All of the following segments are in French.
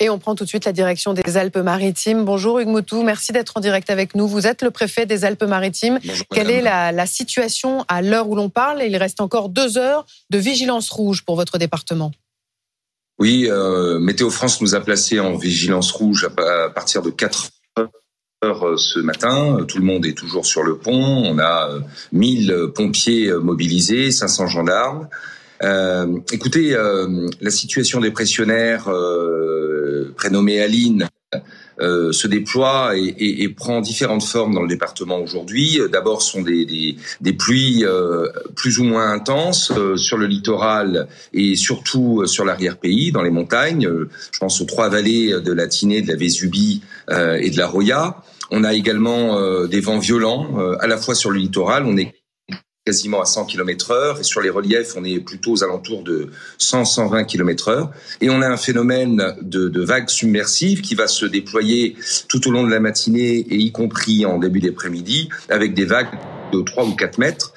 Et on prend tout de suite la direction des Alpes-Maritimes. Bonjour Hugues Moutou, merci d'être en direct avec nous. Vous êtes le préfet des Alpes-Maritimes. Quelle est la, situation à l'heure où l'on parle? Il reste encore deux heures de vigilance rouge pour votre département. Oui, euh, Météo France nous a placés en vigilance rouge à, partir de 4 heures euh, ce matin. Tout le monde est toujours sur le pont. On a 1000 euh, pompiers mobilisés, 500 gendarmes. Euh, écoutez, euh, la situation des pressionnaires euh, prénommée Aline euh, se déploie et, et, et, prend différentes formes dans le département aujourd'hui. D'abord, sont des, des, des pluies euh, plus ou moins intenses euh, sur le littoral et surtout sur l'arrière-pays, dans les montagnes. Je pense aux trois vallées de la Tinée, de la Vésubie et de la Roya. On a également des vents violents, à la fois sur le littoral. On est quasiment à 100 km heure et sur les reliefs, on est plutôt aux alentours de 100-120 km heure. Et on a un phénomène de, de vagues submersives qui va se déployer tout au long de la matinée et y compris en début d'après-midi avec des vagues de 3 ou 4 mètres.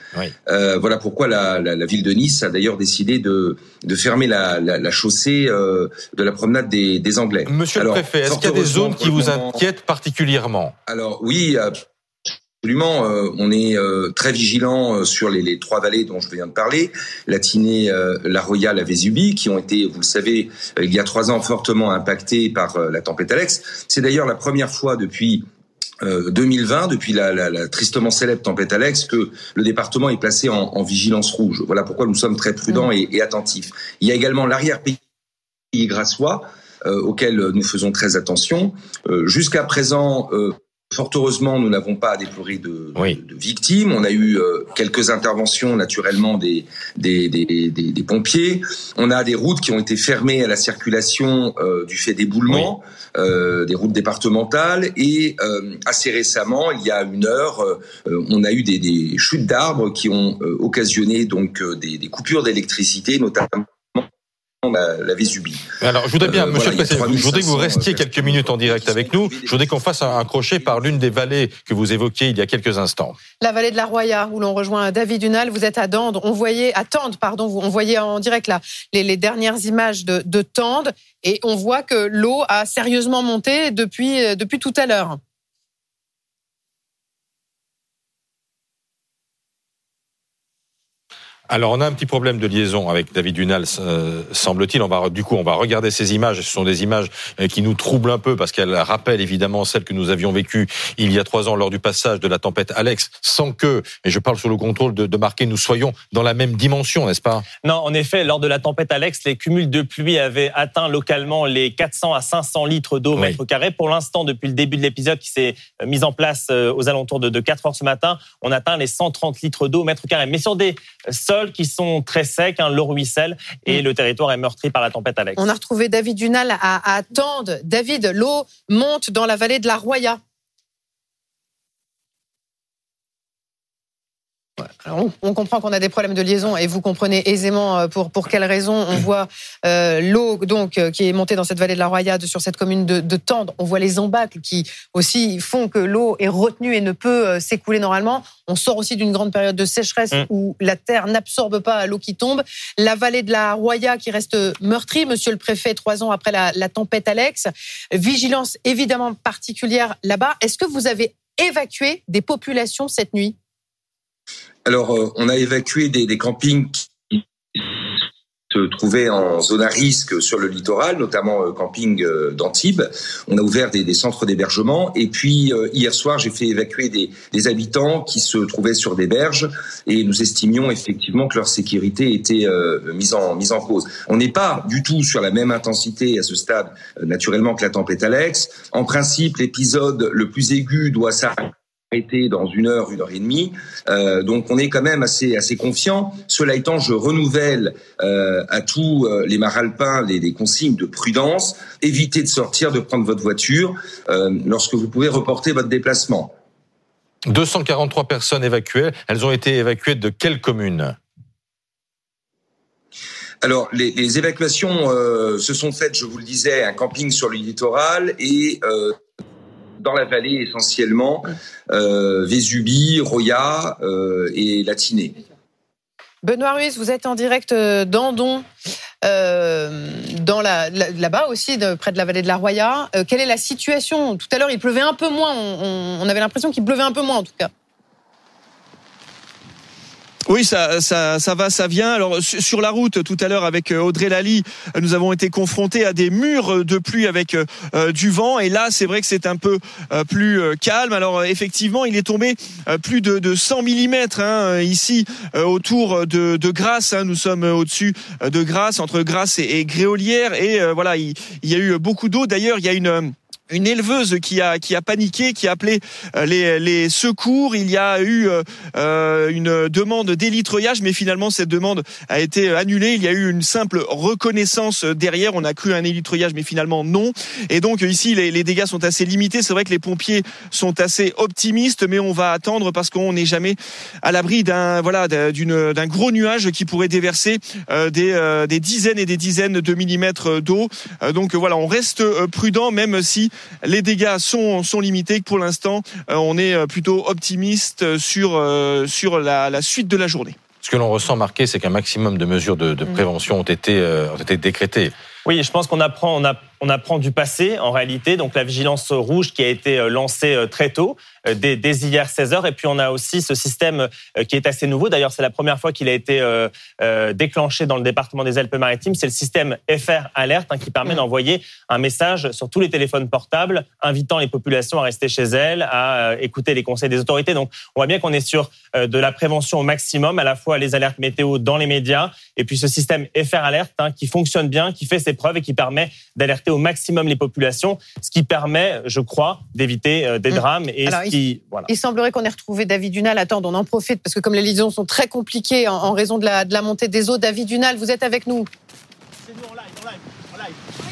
Euh, voilà pourquoi la, la, la, ville de Nice a d'ailleurs décidé de, de fermer la, la chaussée euh, de la promenade des, des Anglais. Monsieur le préfet, est-ce qu'il y a des zones qui vous inquiètent particulièrement? Alors oui, Absolument, euh, on est euh, très vigilant euh, sur les, les, trois vallées dont je viens de parler, la Tinée, la Roya, la Vésubie, qui ont été, vous le savez, il y a trois ans fortement impactées par la tempête Alex. C'est d'ailleurs la première fois depuis 2020, depuis la, la, la, tristement célèbre tempête Alex, que le département est placé en, en vigilance rouge. Voilà pourquoi nous sommes très prudents mmh. et, et attentifs. Il y a également l'arrière-pays grassois, euh, auquel nous faisons très attention. Euh, Jusqu'à présent, euh, Fort heureusement, nous n'avons pas à déplorer de, de, victimes. On a eu euh, quelques interventions naturellement des des, des, des, pompiers. On a des routes qui ont été fermées à la circulation euh, du fait d'éboulements, euh, des routes départementales. Et euh, assez récemment, il y a une heure, on a eu des, des chutes d'arbres qui ont occasionné donc des, des coupures d'électricité, notamment la, Vésubie. Alors, je voudrais bien, euh, Monsieur le Président, je voudrais que vous restiez quelques minutes en direct avec nous. Je voudrais qu'on fasse un, crochet par l'une des vallées que vous évoquiez il y a quelques instants. La vallée de la Roya, où l'on rejoint David Dunal. Vous êtes à Tende. On voyait, à Tende, pardon, on voyait en direct là les, les dernières images de, de Tende, et on voit que l'eau a sérieusement monté depuis euh, depuis tout à l'heure. Alors, on a un petit problème de liaison avec David Dunal, euh, semble-t-il. On va, du coup, on va regarder ces images. Ce sont des images euh, qui nous troublent un peu parce qu'elles rappellent évidemment celles que nous avions vécues il y a trois ans lors du passage de la tempête Alex, sans que, et je parle sur le contrôle de, de marquer, nous soyons dans la même dimension, n'est-ce pas? Non, en effet, lors de la tempête Alex, les cumuls de pluie avaient atteint localement les 400 à 500 litres d'eau oui. mètre carré. Pour l'instant, depuis le début de l'épisode qui s'est euh, mis en place aux alentours de, de 4 heures ce matin, on atteint les 130 litres d'eau mètre carré. Mais sur des sols qui sont très secs, hein, l'eau ruisselle et mm. le territoire est meurtri par la tempête Alex. On a retrouvé David Dunal à, à Tende. David, l'eau monte dans la vallée de la Roya. On, comprend qu'on a des problèmes de liaison et vous comprenez aisément euh, pour pour quelles raisons. On voit euh, l'eau donc euh, qui est montée dans cette vallée de la Royade sur cette commune de, de Tende. On voit les embâcles qui aussi font que l'eau est retenue et ne peut s'écouler normalement. On sort aussi d'une grande période de sécheresse mmh. où la terre n'absorbe pas l'eau qui tombe. La vallée de la Roya qui reste meurtrie. Monsieur le préfet, trois ans après la, la tempête Alex, vigilance évidemment particulière là-bas. Est-ce que vous avez évacué des populations cette nuit? Alors, euh, on a évacué des, campings qui se trouvaient en zone à risque sur le littoral, notamment euh, camping euh, d'Antibes. On a ouvert des, centres d'hébergement. Et puis, euh, hier soir, j'ai fait évacuer des, des, habitants qui se trouvaient sur des berges. Et nous estimions effectivement que leur sécurité était mise, en, mise en cause. On n'est pas du tout sur la même intensité à ce stade, naturellement, que la tempête Alex. En principe, l'épisode le plus aigu doit s'arrêter été dans une heure, une heure et demie. Euh, donc on est quand même assez assez confiant. Cela étant, je renouvelle euh, à tous euh, les maralpins les, les, consignes de prudence. Évitez de sortir, de prendre votre voiture lorsque vous pouvez reporter votre déplacement. 243 personnes évacuées. Elles ont été évacuées de quelle commune? Alors, les, les évacuations euh, se sont faites, je vous le disais, un camping sur le littoral et euh, dans la vallée essentiellement, euh, Roya euh, et Latinée. Benoît Ruiz, vous êtes en direct euh, d'Andon. dans la, là-bas aussi, près de la vallée de la Roya. quelle est la situation? Tout à l'heure, il pleuvait un peu moins. on avait l'impression qu'il pleuvait un peu moins, en tout cas. Oui, ça, ça, ça va, ça vient. Alors sur la route, tout à l'heure avec euh, Audrey Lally, nous avons été confrontés à des murs de pluie avec euh, du vent. Et là, c'est vrai que c'est un peu euh, plus calme. Alors effectivement, il est tombé plus de, de 100 mm hein, ici autour de, de Grasse. Hein. Nous sommes au-dessus de Grasse, entre Grasse et, Gréolière. Et voilà, il, il, y a eu beaucoup d'eau. D'ailleurs, il y a une une éleveuse qui a qui a paniqué, qui a appelé euh, les, les secours. Il y a eu euh, euh, une demande d'élitreuillage, mais finalement cette demande a été annulée. Il y a eu une simple reconnaissance derrière. On a cru un élitreuillage, mais finalement non. Et donc ici les, les dégâts sont assez limités. C'est vrai que les pompiers sont assez optimistes, mais on va attendre parce qu'on n'est jamais à l'abri d'un voilà d'une d'un gros nuage qui pourrait déverser des des dizaines et des dizaines de millimètres d'eau. donc voilà, on reste prudent, même si les dégâts sont, sont limités. Pour l'instant, euh, on est euh, plutôt optimiste sur, euh, sur la, la suite de la journée. Ce que l'on ressent marqué, c'est qu'un maximum de mesures de, de prévention ont été, ont été décrétées. Oui, je pense qu'on apprend, on, a, on apprend du passé en réalité. Donc la vigilance rouge qui a été lancée très tôt, euh, dès, dès, hier 16 heures. Et puis on a aussi ce système euh, qui est assez nouveau. D'ailleurs, c'est la première fois qu'il a été euh, déclenché dans le département des Alpes-Maritimes. C'est le système FR Alert hein, qui permet mmh. d'envoyer un message sur tous les téléphones portables, invitant les populations à rester chez elles, à écouter les conseils des autorités. Donc on voit bien qu'on est sur de la prévention au maximum, à la fois les alertes météo dans les médias, et puis ce système FR Alert hein, qui fonctionne bien, qui fait ses preuves et qui permet d'alerter au maximum les populations, ce qui permet, je crois, d'éviter des mmh. drames et il semblerait qu'on ait retrouvé David Dunal. Attends, on en profite parce que comme les liaisons sont très compliquées en, raison de la, de la montée des eaux, David Dunal, vous êtes avec nous. C'est nous en live, en live.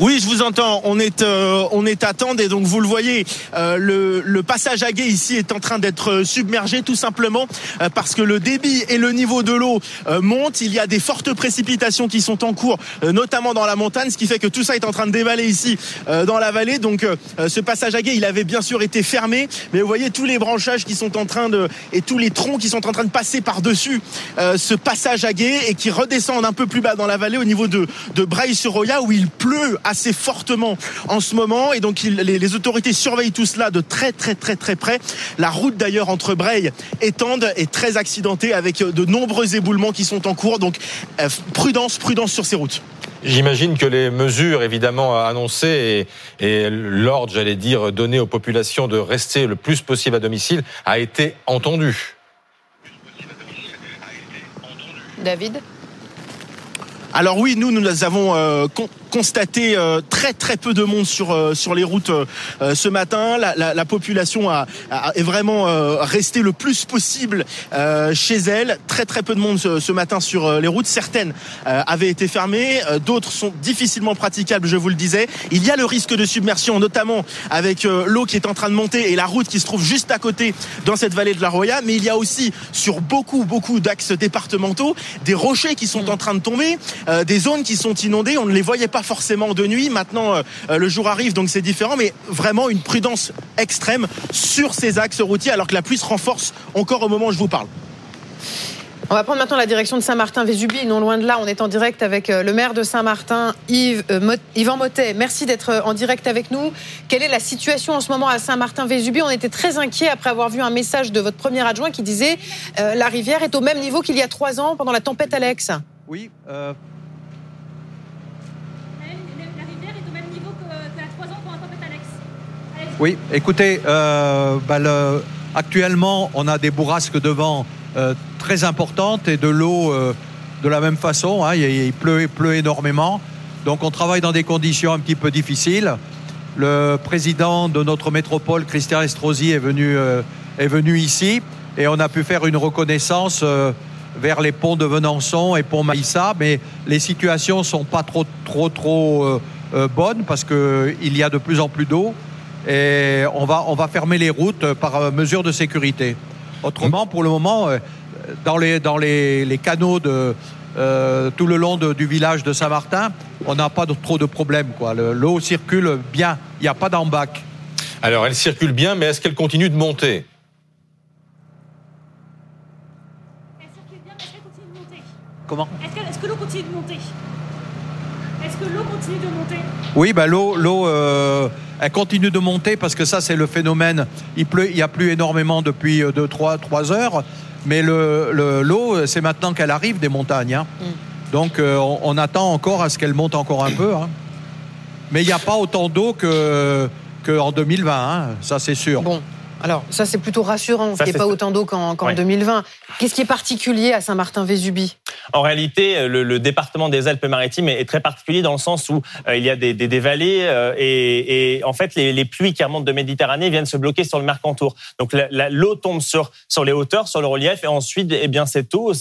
Oui, je vous entends. On est euh, on est à Tende et donc vous le voyez, euh, le, le, passage à guet ici est en train d'être submergé tout simplement euh, parce que le débit et le niveau de l'eau montent. Il y a des fortes précipitations qui sont en cours, notamment dans la montagne, ce qui fait que tout ça est en train de dévaler ici dans la vallée. Donc ce passage à guet, il avait bien sûr été fermé, mais vous voyez tous les branchages qui sont en train de et tous les troncs qui sont en train de passer par dessus ce passage à guet et qui redescendent un peu plus bas dans la vallée au niveau de de Braille-sur-Roya où il pleut assez fortement en ce moment et donc les, autorités surveillent tout cela de très très très très près. La route d'ailleurs entre Breil et Tende est très accidentée avec de nombreux éboulements qui sont en cours. Donc euh, prudence, prudence sur ces routes. J'imagine que les mesures évidemment annoncées et, et l'ordre, j'allais dire, donné aux populations de rester le plus possible à domicile a été entendu. David? Alors oui, nous, nous avons euh, constaté euh, très très peu de monde sur euh, sur les routes ce matin. La, la, la population a, a, est vraiment restée le plus possible chez elle. Très très peu de monde ce, ce matin sur les routes. Certaines avaient été fermées, d'autres sont difficilement praticables. Je vous le disais. Il y a le risque de submersion, notamment avec l'eau qui est en train de monter et la route qui se trouve juste à côté dans cette vallée de la Roya. Mais il y a aussi sur beaucoup beaucoup d'axes départementaux des rochers qui sont en train de tomber. Euh, des zones qui sont inondées. On ne les voyait pas forcément de nuit. Maintenant, euh, euh, le jour arrive, donc c'est différent. Mais vraiment une prudence extrême sur ces axes routiers, alors que la pluie se renforce encore au moment où je vous parle. On va prendre maintenant la direction de Saint-Martin-Vésubie. Non loin de là, on est en direct avec le maire de Saint-Martin, Yves, Yvan Motet. Merci d'être en direct avec nous. Quelle est la situation en ce moment à Saint-Martin-Vésubie? On était très inquiets après avoir vu un message de votre premier adjoint qui disait la rivière est au même niveau qu'il y a trois ans pendant la tempête Alex. Oui, Oui, écoutez, euh, bah, actuellement, on a des bourrasques de vent euh, très importantes et de l'eau euh, de la même façon. Hein, il, pleut, pleut énormément. Donc on travaille dans des conditions un petit peu difficiles. Le président de notre métropole, Christian Estrosi, est venu, est venu ici et on a pu faire une reconnaissance vers les ponts de Venançon et pont Maïssa, mais les situations sont pas trop trop trop bonnes parce qu'il y a de plus en plus d'eau et on va, on va fermer les routes par euh, mesure de sécurité. Autrement, pour le moment, euh, dans les, dans les, les canaux de, euh, tout le long de, du village de Saint-Martin, on n'a pas de, trop de problèmes. L'eau circule bien, il n'y a pas d'embac. Alors, elle circule bien, mais est-ce qu'elle continue de monter? Comment? Est-ce que l'eau continue de monter? Est-ce que l'eau continue de monter? Oui, bah, l'eau, l'eau euh, elle continue de monter parce que ça, c'est le phénomène. Il pleut, il y a plus énormément depuis 2-3 heures, mais le, le- l'eau, c'est maintenant qu'elle arrive des montagnes. hein. Donc, euh, on, on attend encore à ce qu'elle monte encore un peu. hein. Mais il n'y a pas autant d'eau que qu'en 2020, hein, ça c'est sûr. Bon, alors ça c'est plutôt rassurant qu'il n'y ait pas autant d'eau qu'en qu'en Ouais. 2020. Qu'est-ce qui est particulier à Saint-Martin-Vésubie? En réalité, le, le département des Alpes-Maritimes est, est très particulier dans le sens où euh, il y a des, des, des vallées euh, et, et en fait les, les pluies qui remontent de Méditerranée viennent se bloquer sur le Mercantour. Donc la- la- l'eau tombe sur sur les hauteurs, sur le relief et ensuite eh bien cette eau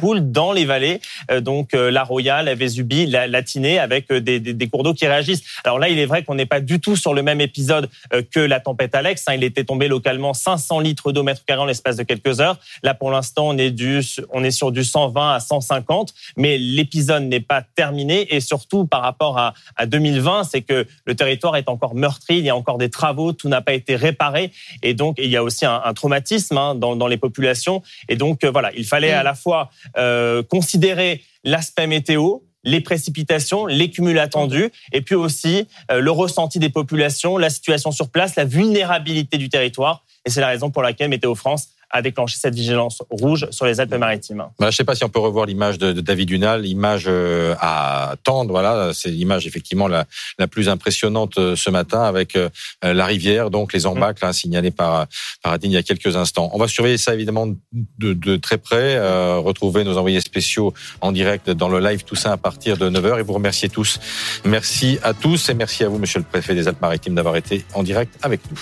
s'écoule dans les vallées. Euh, donc euh, la Royale, la Vésubie, la, Tinée avec euh, des, cours d'eau qui réagissent. Alors là, il est vrai qu'on n'est pas du tout sur le même épisode euh, que la tempête Alex. hein. Il était tombé localement 500 litres d'eau mètre carré en l'espace de quelques heures. Là, pour l'instant, on est du, on est sur du 120 à 150, mais l'épisode n'est pas terminé. Et surtout, par rapport à, à 2020, c'est que le territoire est encore meurtri. Il y a encore des travaux, tout n'a pas été réparé, et donc il y a aussi un, un traumatisme hein, dans, dans les populations. Et donc euh, voilà, il fallait à la fois euh, considérer l'aspect météo, les précipitations, les cumuls attendus, et puis aussi euh, le ressenti des populations, la situation sur place, la vulnérabilité du territoire. Et c'est la raison pour laquelle Météo France a déclenché cette vigilance rouge sur les Alpes-Maritimes. Bah, je ne sais pas si on peut revoir l'image de, de David Dunal, l'image euh, à tendre. Voilà, c'est l'image effectivement la, la plus impressionnante euh, ce matin avec euh, la rivière, donc les embâcles hein, signalés par par Adine il y a quelques instants. On va surveiller ça évidemment de, de très près. euh, retrouver nos envoyés spéciaux en direct dans le live, tout ça à partir de 9h. Et vous remercier tous. Merci à tous et merci à vous, Monsieur le Préfet des Alpes-Maritimes, d'avoir été en direct avec nous.